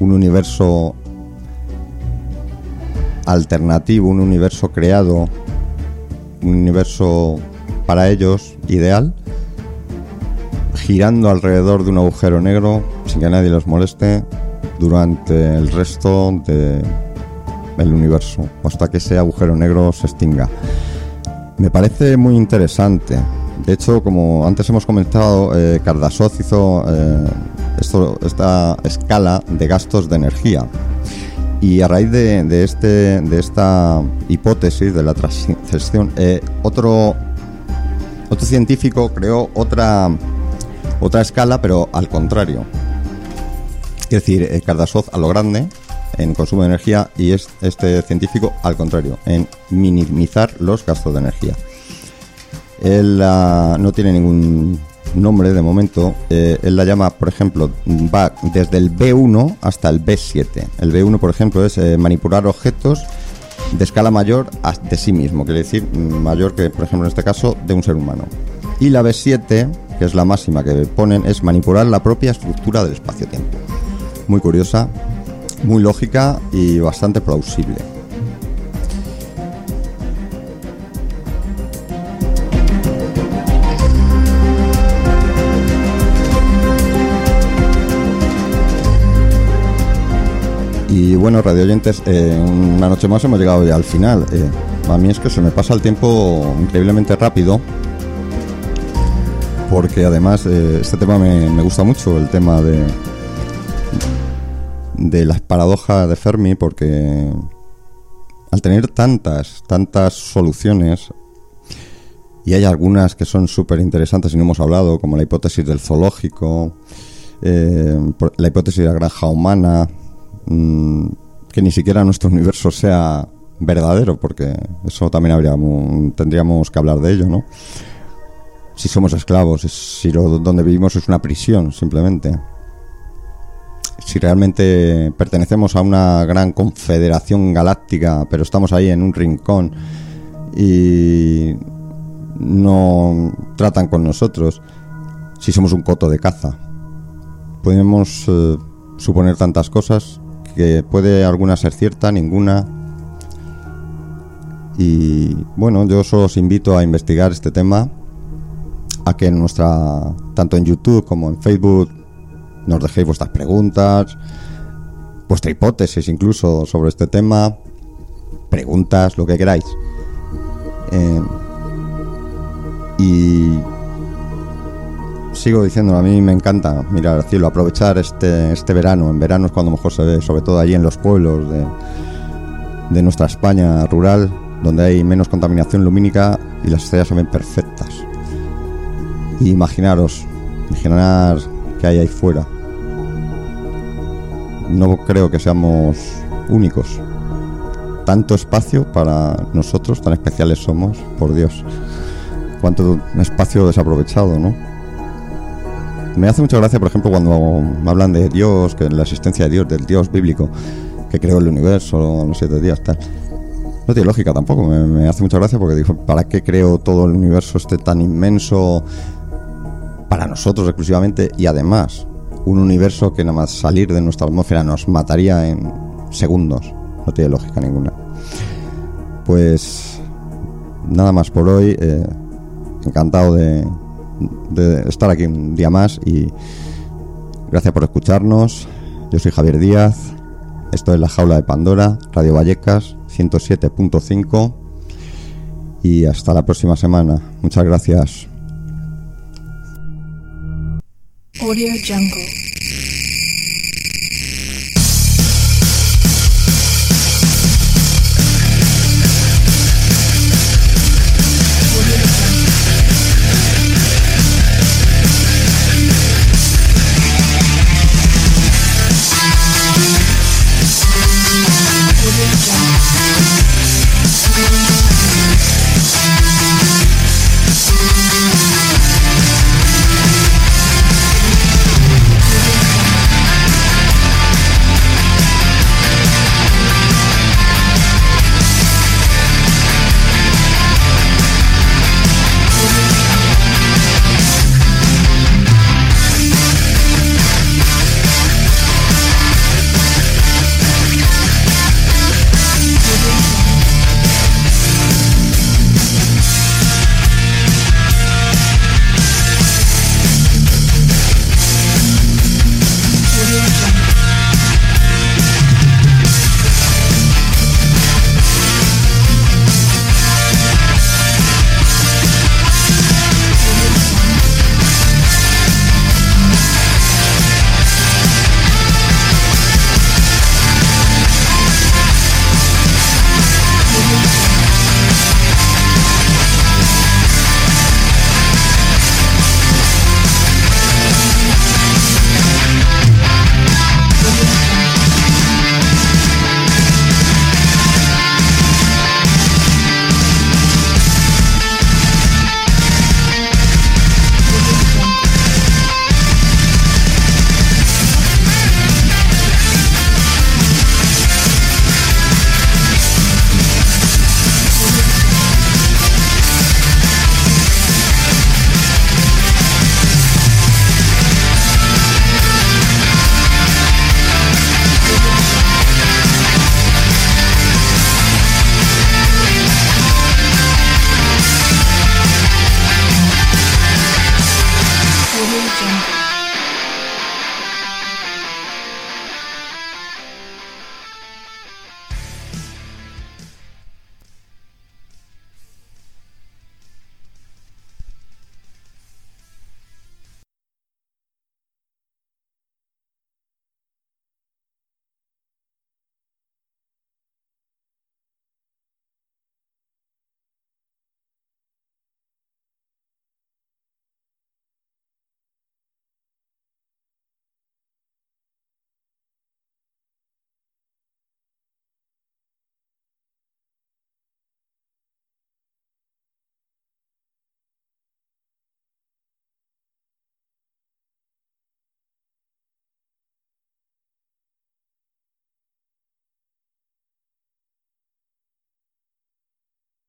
un universo alternativo, un universo creado, un universo para ellos ideal, girando alrededor de un agujero negro sin que nadie los moleste durante el resto de el universo, hasta que ese agujero negro se extinga. Me parece muy interesante. De hecho, como antes hemos comentado, eh, hizo eh, esta escala de gastos de energía. Y a raíz de, este, de esta hipótesis de la transición, eh, otro, otro científico creó otra, otra escala, pero al contrario. Es decir, eh, a lo grande en consumo de energía y es este científico al contrario, en minimizar los gastos de energía. Él ah, no tiene ningún nombre de momento, eh, él la llama, por ejemplo, va desde el B1 hasta el B7. El B1, por ejemplo, es eh, manipular objetos de escala mayor de sí mismo, quiere decir mayor que, por ejemplo, en este caso, de un ser humano. Y la B7, que es la máxima que ponen, es manipular la propia estructura del espacio-tiempo. Muy curiosa, muy lógica y bastante plausible. bueno, radio oyentes, eh, una noche más hemos llegado ya al final. Eh, a mí es que se me pasa el tiempo increíblemente rápido, porque además eh, este tema me, me, gusta mucho, el tema de, de las paradojas de Fermi, porque al tener tantas, tantas soluciones, y hay algunas que son súper interesantes y no hemos hablado, como la hipótesis del zoológico, la hipótesis de la granja humana, Mm, que ni siquiera nuestro universo sea verdadero, porque eso también tendríamos que hablar de ello, ¿no? Si somos esclavos, si lo, donde vivimos es una prisión, simplemente. Si realmente pertenecemos a una gran confederación galáctica, pero estamos ahí en un rincón y no tratan con nosotros, si somos un coto de caza. Podemos eh, suponer tantas cosas que puede alguna ser cierta, ninguna. Y bueno, yo os invito a investigar este tema, a que en nuestra, tanto en YouTube como en Facebook, nos dejéis vuestras preguntas, vuestra hipótesis incluso sobre este tema, preguntas, lo que queráis. Eh, y sigo diciendo, a mí me encanta mirar al cielo, aprovechar este, este verano. En verano es cuando mejor se ve, sobre todo allí en los pueblos de, de nuestra España rural, donde hay menos contaminación lumínica y las estrellas se ven perfectas. Imaginaros, imaginar que hay ahí fuera. No creo que seamos únicos. Tanto espacio para nosotros, tan especiales somos, por Dios. Cuánto espacio desaprovechado, ¿no? Me hace mucha gracia, por ejemplo, cuando me hablan de Dios, que la existencia de Dios, del Dios bíblico que creó el universo, los siete días, tal. No tiene lógica tampoco, me, hace mucha gracia porque dijo, ¿para qué creo todo el universo este tan inmenso para nosotros exclusivamente? Y además, un universo que nada más salir de nuestra atmósfera nos mataría en segundos. No tiene lógica ninguna. Pues nada más por hoy. Eh, encantado de, de estar aquí un día más y gracias por escucharnos. Yo soy Javier Díaz. Esto es La Jaula de Pandora, Radio Vallecas 107.5 y hasta la próxima semana. Muchas gracias. Audio Jungle.